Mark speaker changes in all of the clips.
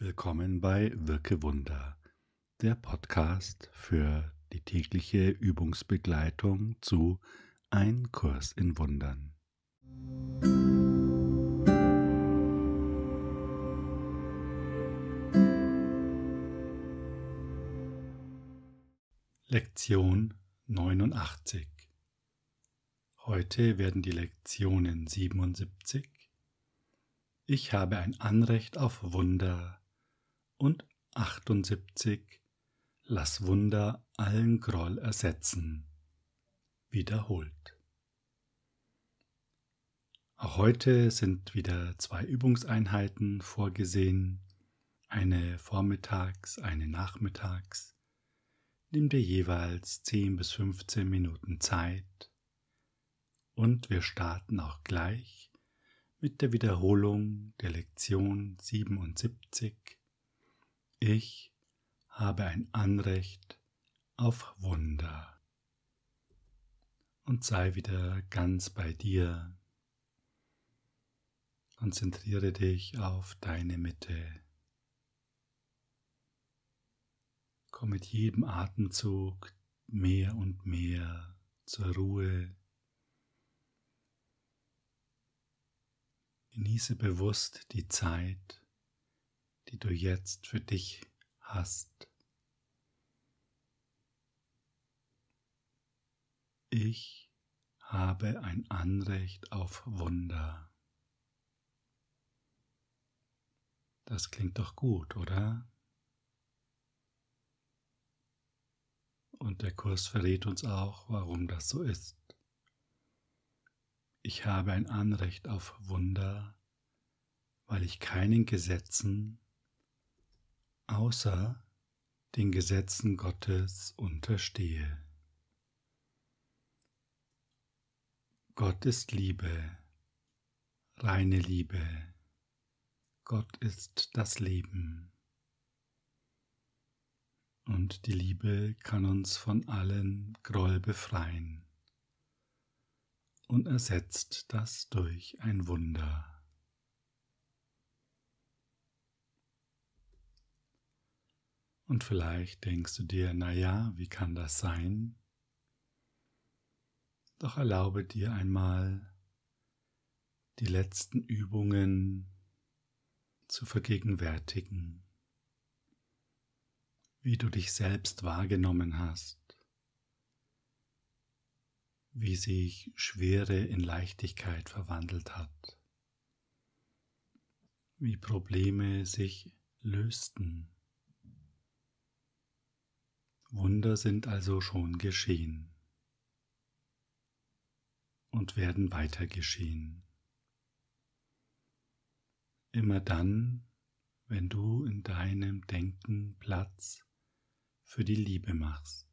Speaker 1: Willkommen bei Wirke Wunder, der Podcast für die tägliche Übungsbegleitung zu Ein Kurs in Wundern. Lektion 89 Heute werden die Lektionen 77 Ich habe ein Anrecht auf Wunder und 78 Lass Wunder allen Groll ersetzen. Wiederholt. Auch heute sind wieder zwei Übungseinheiten vorgesehen, eine vormittags, eine nachmittags. Nimm dir jeweils 10 bis 15 Minuten Zeit und wir starten auch gleich mit der Wiederholung der Lektion 77 ich habe ein Anrecht auf Wunder. Und sei wieder ganz bei dir. Konzentriere dich auf deine Mitte. Komm mit jedem Atemzug mehr und mehr zur Ruhe. Genieße bewusst die Zeit, die du jetzt für dich hast. Ich habe ein Anrecht auf Wunder. Das klingt doch gut, oder? Und der Kurs verrät uns auch, warum das so ist. Ich habe ein Anrecht auf Wunder, weil ich keinen Gesetzen außer den Gesetzen Gottes unterstehe. Gott ist Liebe, reine Liebe. Gott ist das Leben. Und die Liebe kann uns von allen Groll befreien und ersetzt das durch ein Wunder. Und vielleicht denkst du dir, na ja, wie kann das sein? Doch erlaube dir einmal die letzten Übungen zu vergegenwärtigen, wie du dich selbst wahrgenommen hast, wie sich Schwere in Leichtigkeit verwandelt hat, wie Probleme sich lösten Wunder sind also schon geschehen und werden weiter geschehen. Immer dann, wenn du in deinem Denken Platz für die Liebe machst,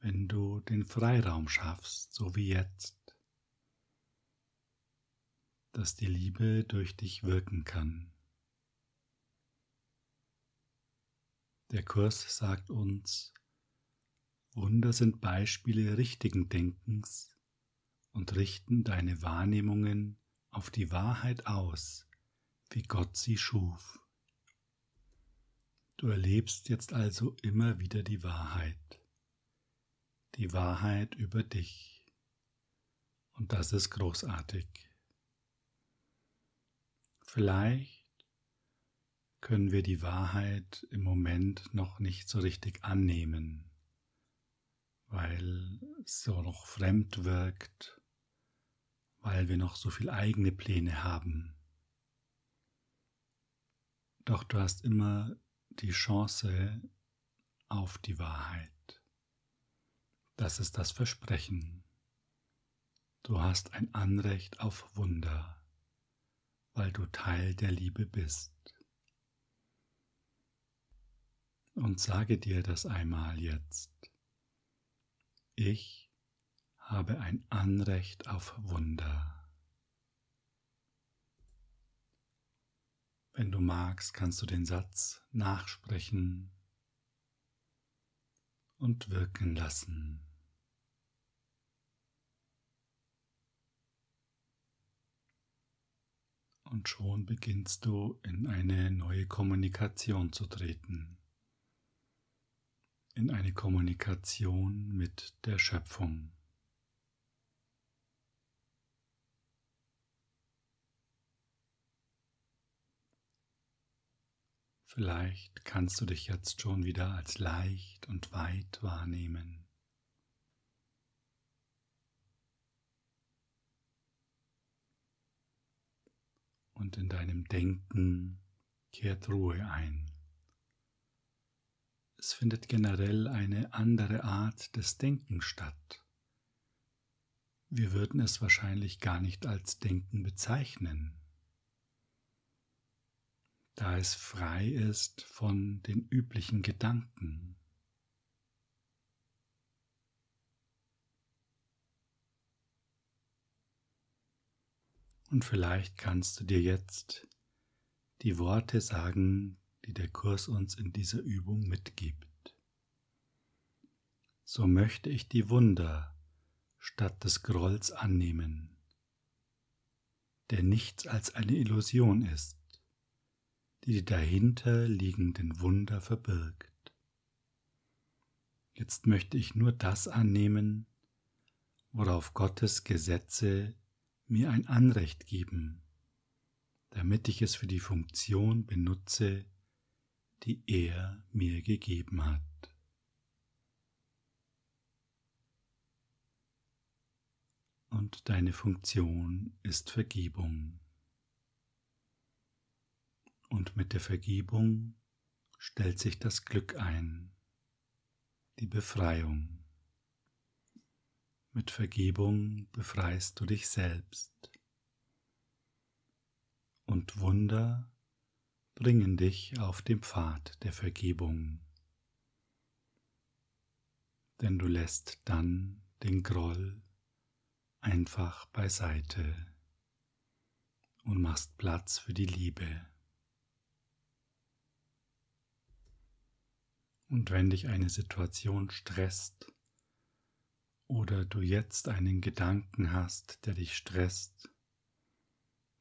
Speaker 1: wenn du den Freiraum schaffst, so wie jetzt, dass die Liebe durch dich wirken kann. Der Kurs sagt uns, Wunder sind Beispiele richtigen Denkens und richten deine Wahrnehmungen auf die Wahrheit aus, wie Gott sie schuf. Du erlebst jetzt also immer wieder die Wahrheit, die Wahrheit über dich. Und das ist großartig. Vielleicht können wir die Wahrheit im Moment noch nicht so richtig annehmen, weil es so noch fremd wirkt, weil wir noch so viel eigene Pläne haben. Doch du hast immer die Chance auf die Wahrheit. Das ist das Versprechen. Du hast ein Anrecht auf Wunder, weil du Teil der Liebe bist und sage dir das einmal jetzt. Ich habe ein Anrecht auf Wunder. Wenn du magst, kannst du den Satz nachsprechen und wirken lassen. Und schon beginnst du in eine neue Kommunikation zu treten. In eine Kommunikation mit der Schöpfung. Vielleicht kannst du dich jetzt schon wieder als leicht und weit wahrnehmen. Und in deinem Denken kehrt Ruhe ein. Es findet generell eine andere Art des Denkens statt. Wir würden es wahrscheinlich gar nicht als Denken bezeichnen da es frei ist von den üblichen Gedanken. Und vielleicht kannst du dir jetzt die Worte sagen, die der Kurs uns in dieser Übung mitgibt. So möchte ich die Wunder statt des Grolls annehmen, der nichts als eine Illusion ist die die dahinter liegenden Wunder verbirgt. Jetzt möchte ich nur das annehmen, worauf Gottes Gesetze mir ein Anrecht geben, damit ich es für die Funktion benutze, die er mir gegeben hat. Und deine Funktion ist Vergebung. Und mit der Vergebung stellt sich das Glück ein, die Befreiung. Mit Vergebung befreist du dich selbst. Und Wunder bringen dich auf den Pfad der Vergebung. Denn du lässt dann den Groll einfach beiseite und machst Platz für die Liebe. Und wenn dich eine Situation stresst oder du jetzt einen Gedanken hast, der dich stresst,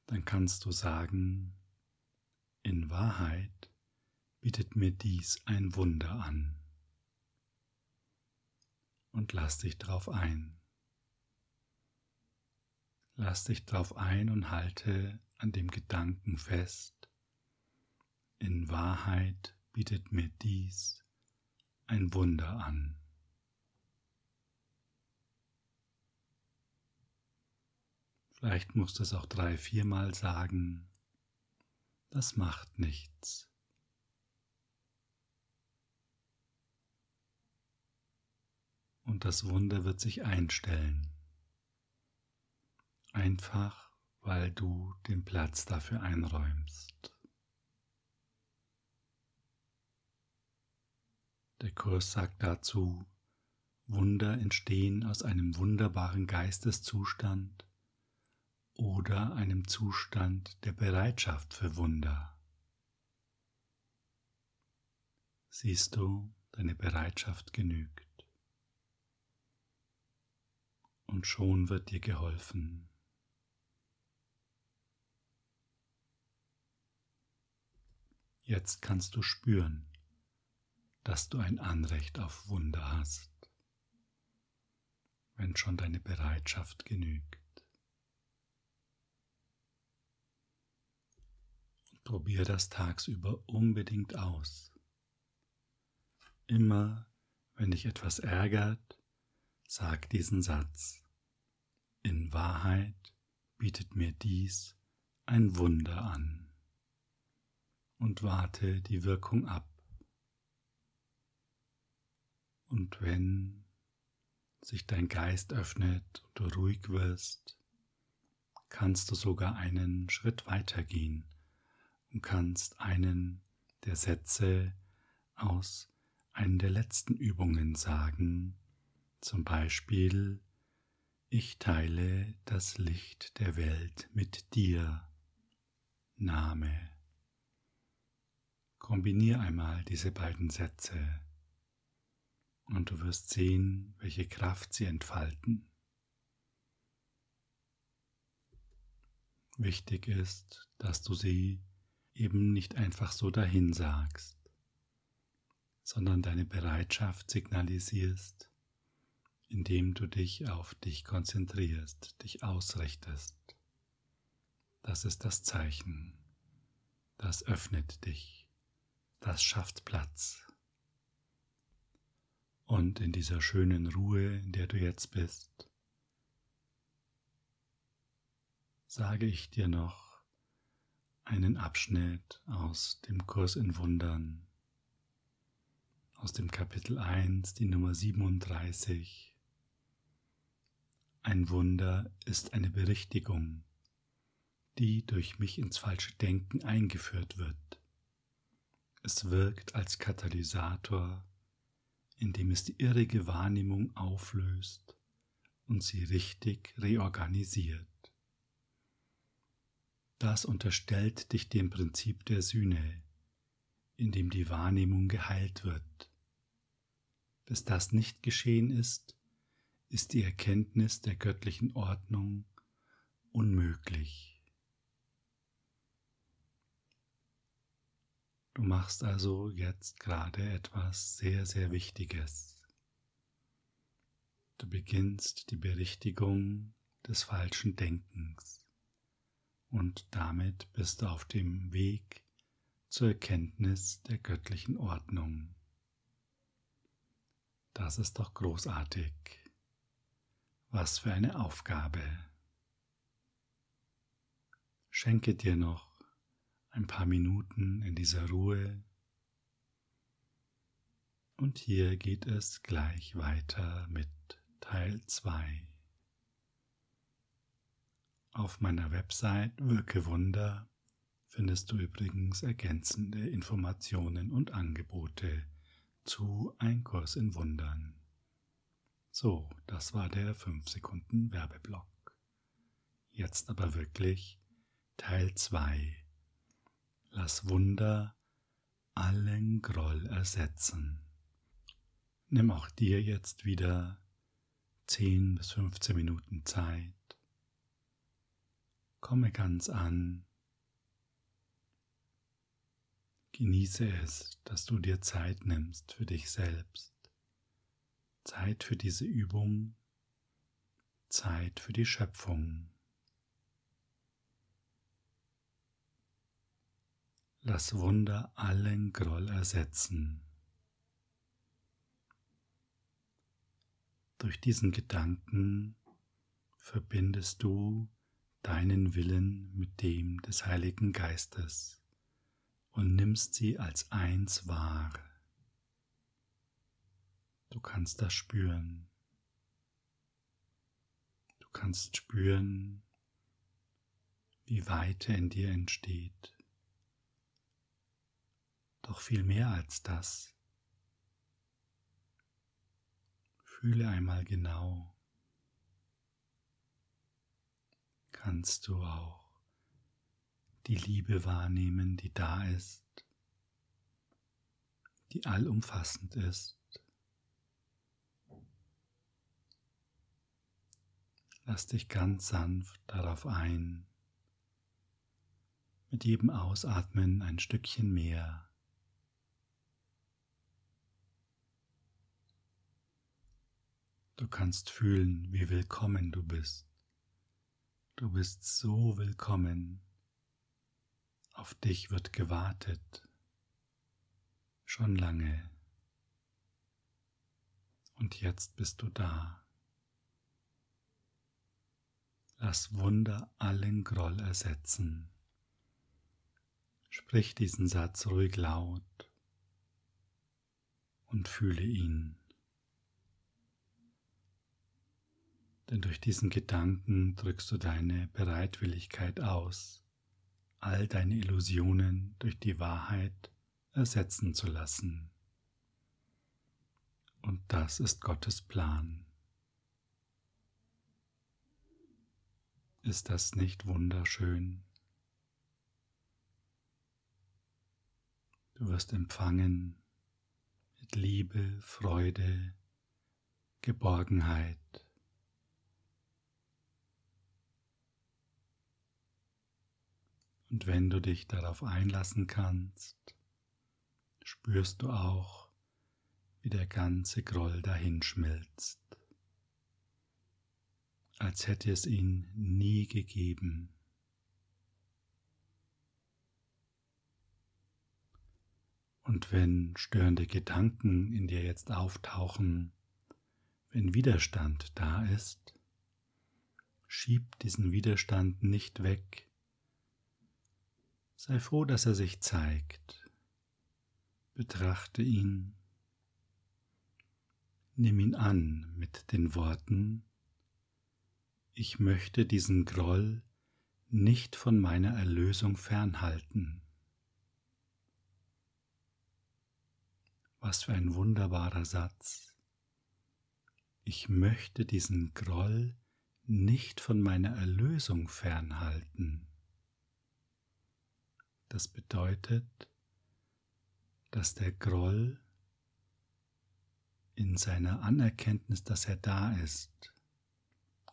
Speaker 1: dann kannst du sagen, in Wahrheit bietet mir dies ein Wunder an. Und lass dich drauf ein. Lass dich drauf ein und halte an dem Gedanken fest. In Wahrheit bietet mir dies ein Wunder an. Vielleicht musst du es auch drei, viermal sagen. Das macht nichts. Und das Wunder wird sich einstellen. Einfach, weil du den Platz dafür einräumst. Der Kurs sagt dazu, Wunder entstehen aus einem wunderbaren Geisteszustand oder einem Zustand der Bereitschaft für Wunder. Siehst du, deine Bereitschaft genügt. Und schon wird dir geholfen. Jetzt kannst du spüren, dass du ein Anrecht auf Wunder hast, wenn schon deine Bereitschaft genügt. Probier das tagsüber unbedingt aus. Immer, wenn dich etwas ärgert, sag diesen Satz. In Wahrheit bietet mir dies ein Wunder an und warte die Wirkung ab. Und wenn sich dein Geist öffnet und du ruhig wirst, kannst du sogar einen Schritt weiter gehen und kannst einen der Sätze aus einer der letzten Übungen sagen, zum Beispiel, ich teile das Licht der Welt mit dir. Name. Kombinier einmal diese beiden Sätze und du wirst sehen, welche Kraft sie entfalten. Wichtig ist, dass du sie eben nicht einfach so dahin sagst, sondern deine Bereitschaft signalisierst, indem du dich auf dich konzentrierst, dich ausrichtest. Das ist das Zeichen. Das öffnet dich. Das schafft Platz. Und in dieser schönen Ruhe, in der du jetzt bist, sage ich dir noch einen Abschnitt aus dem Kurs in Wundern, aus dem Kapitel 1, die Nummer 37. Ein Wunder ist eine Berichtigung, die durch mich ins falsche Denken eingeführt wird. Es wirkt als Katalysator, indem es die irrige Wahrnehmung auflöst und sie richtig reorganisiert. Das unterstellt dich dem Prinzip der Sühne, in dem die Wahrnehmung geheilt wird. Bis das nicht geschehen ist, ist die Erkenntnis der göttlichen Ordnung unmöglich. Du machst also jetzt gerade etwas sehr, sehr Wichtiges. Du beginnst die Berichtigung des falschen Denkens und damit bist du auf dem Weg zur Erkenntnis der göttlichen Ordnung. Das ist doch großartig. Was für eine Aufgabe. Schenke dir noch ein paar Minuten in dieser Ruhe. Und hier geht es gleich weiter mit Teil 2. Auf meiner Website Wirke Wunder findest du übrigens ergänzende Informationen und Angebote zu Ein Kurs in Wundern. So, das war der 5 Sekunden Werbeblock. Jetzt aber wirklich Teil 2. Lass Wunder allen Groll ersetzen. Nimm auch dir jetzt wieder 10 bis 15 Minuten Zeit Komme ganz an. Genieße es, dass du dir Zeit nimmst für dich selbst. Zeit für diese Übung. Zeit für die Schöpfung. Lass Wunder allen Groll ersetzen. Durch diesen Gedanken verbindest du deinen Willen mit dem des Heiligen Geistes und nimmst sie als eins wahr. Du kannst das spüren. Du kannst spüren, wie Weite in dir entsteht. Doch viel mehr als das. Fühle einmal genau, kannst du auch die Liebe wahrnehmen, die da ist, die allumfassend ist. Lass dich ganz sanft darauf ein, mit jedem Ausatmen ein Stückchen mehr. Du kannst fühlen, wie willkommen du bist. Du bist so willkommen. Auf dich wird gewartet. Schon lange. Und jetzt bist du da. Lass Wunder allen Groll ersetzen. Sprich diesen Satz ruhig laut und fühle ihn. Denn durch diesen Gedanken drückst du deine Bereitwilligkeit aus, all deine Illusionen durch die Wahrheit ersetzen zu lassen. Und das ist Gottes Plan. Ist das nicht wunderschön? Du wirst empfangen mit Liebe, Freude, Geborgenheit, Und wenn du dich darauf einlassen kannst, spürst du auch, wie der ganze Groll dahinschmilzt, als hätte es ihn nie gegeben. Und wenn störende Gedanken in dir jetzt auftauchen, wenn Widerstand da ist, schieb diesen Widerstand nicht weg. Sei froh, dass er sich zeigt. Betrachte ihn. Nimm ihn an mit den Worten, ich möchte diesen Groll nicht von meiner Erlösung fernhalten. Was für ein wunderbarer Satz. Ich möchte diesen Groll nicht von meiner Erlösung fernhalten. Das bedeutet, dass der Groll in seiner Anerkenntnis, dass er da ist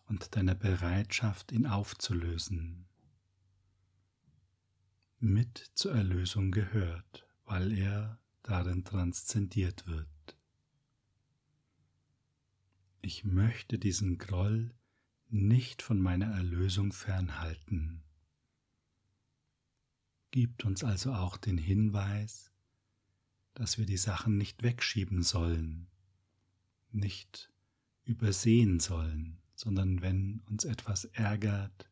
Speaker 1: und deiner Bereitschaft, ihn aufzulösen, mit zur Erlösung gehört, weil er darin transzendiert wird. Ich möchte diesen Groll nicht von meiner Erlösung fernhalten. Gibt uns also auch den Hinweis, dass wir die Sachen nicht wegschieben sollen, nicht übersehen sollen, sondern wenn uns etwas ärgert,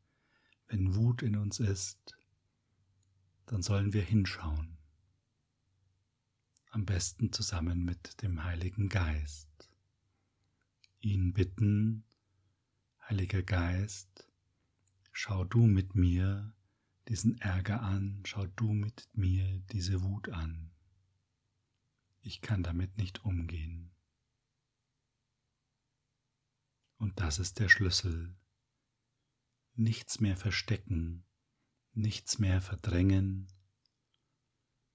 Speaker 1: wenn Wut in uns ist, dann sollen wir hinschauen am besten zusammen mit dem Heiligen Geist. Ihn bitten, Heiliger Geist, schau du mit mir diesen Ärger an, schau du mit mir diese Wut an. Ich kann damit nicht umgehen. Und das ist der Schlüssel. Nichts mehr verstecken, nichts mehr verdrängen,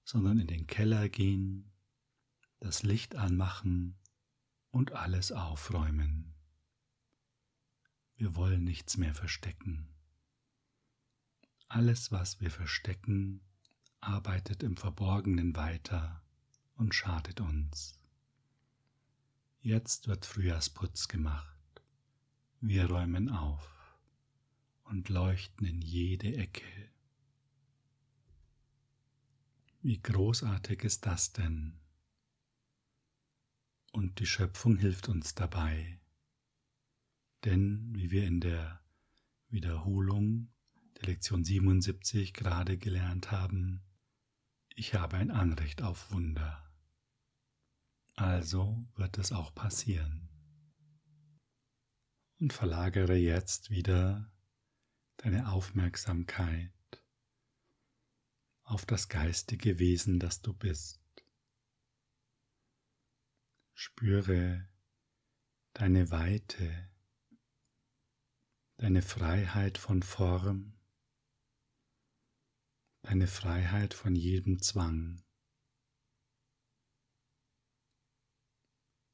Speaker 1: sondern in den Keller gehen, das Licht anmachen und alles aufräumen. Wir wollen nichts mehr verstecken. Alles, was wir verstecken, arbeitet im Verborgenen weiter und schadet uns. Jetzt wird Frühjahrsputz gemacht. Wir räumen auf und leuchten in jede Ecke wie großartig ist das denn? Und die Schöpfung hilft uns dabei. Denn, wie wir in der Wiederholung der Lektion 77 gerade gelernt haben, ich habe ein Anrecht auf Wunder. Also wird es auch passieren. Und verlagere jetzt wieder deine Aufmerksamkeit auf das geistige Wesen, das du bist. Spüre deine Weite, deine Freiheit von Form, deine Freiheit von jedem Zwang.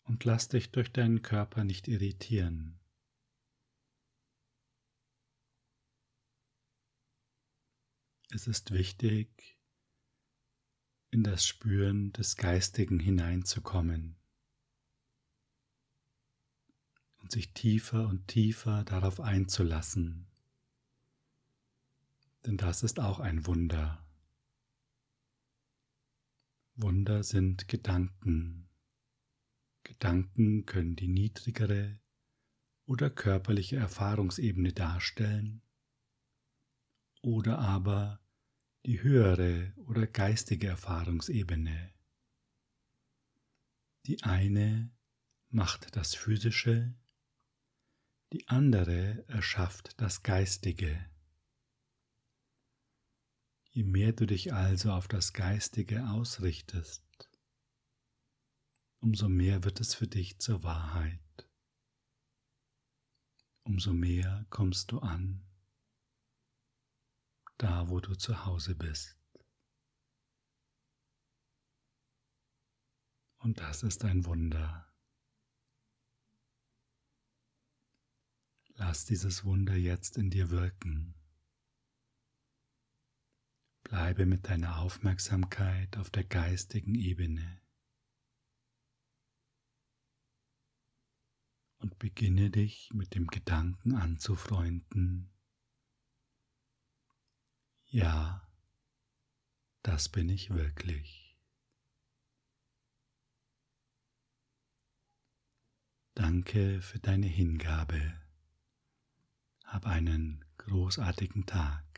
Speaker 1: Und lass dich durch deinen Körper nicht irritieren. Es ist wichtig, in das Spüren des Geistigen hineinzukommen und sich tiefer und tiefer darauf einzulassen. Denn das ist auch ein Wunder. Wunder sind Gedanken. Gedanken können die niedrigere oder körperliche Erfahrungsebene darstellen oder aber die höhere oder geistige Erfahrungsebene. Die eine macht das Physische, die andere erschafft das Geistige. Je mehr du dich also auf das Geistige ausrichtest, umso mehr wird es für dich zur Wahrheit. Umso mehr kommst du an da wo du zu Hause bist. Und das ist ein Wunder. Lass dieses Wunder jetzt in dir wirken. Bleibe mit deiner Aufmerksamkeit auf der geistigen Ebene und beginne dich mit dem Gedanken anzufreunden. Ja, das bin ich wirklich. Danke für deine Hingabe. Hab einen großartigen Tag.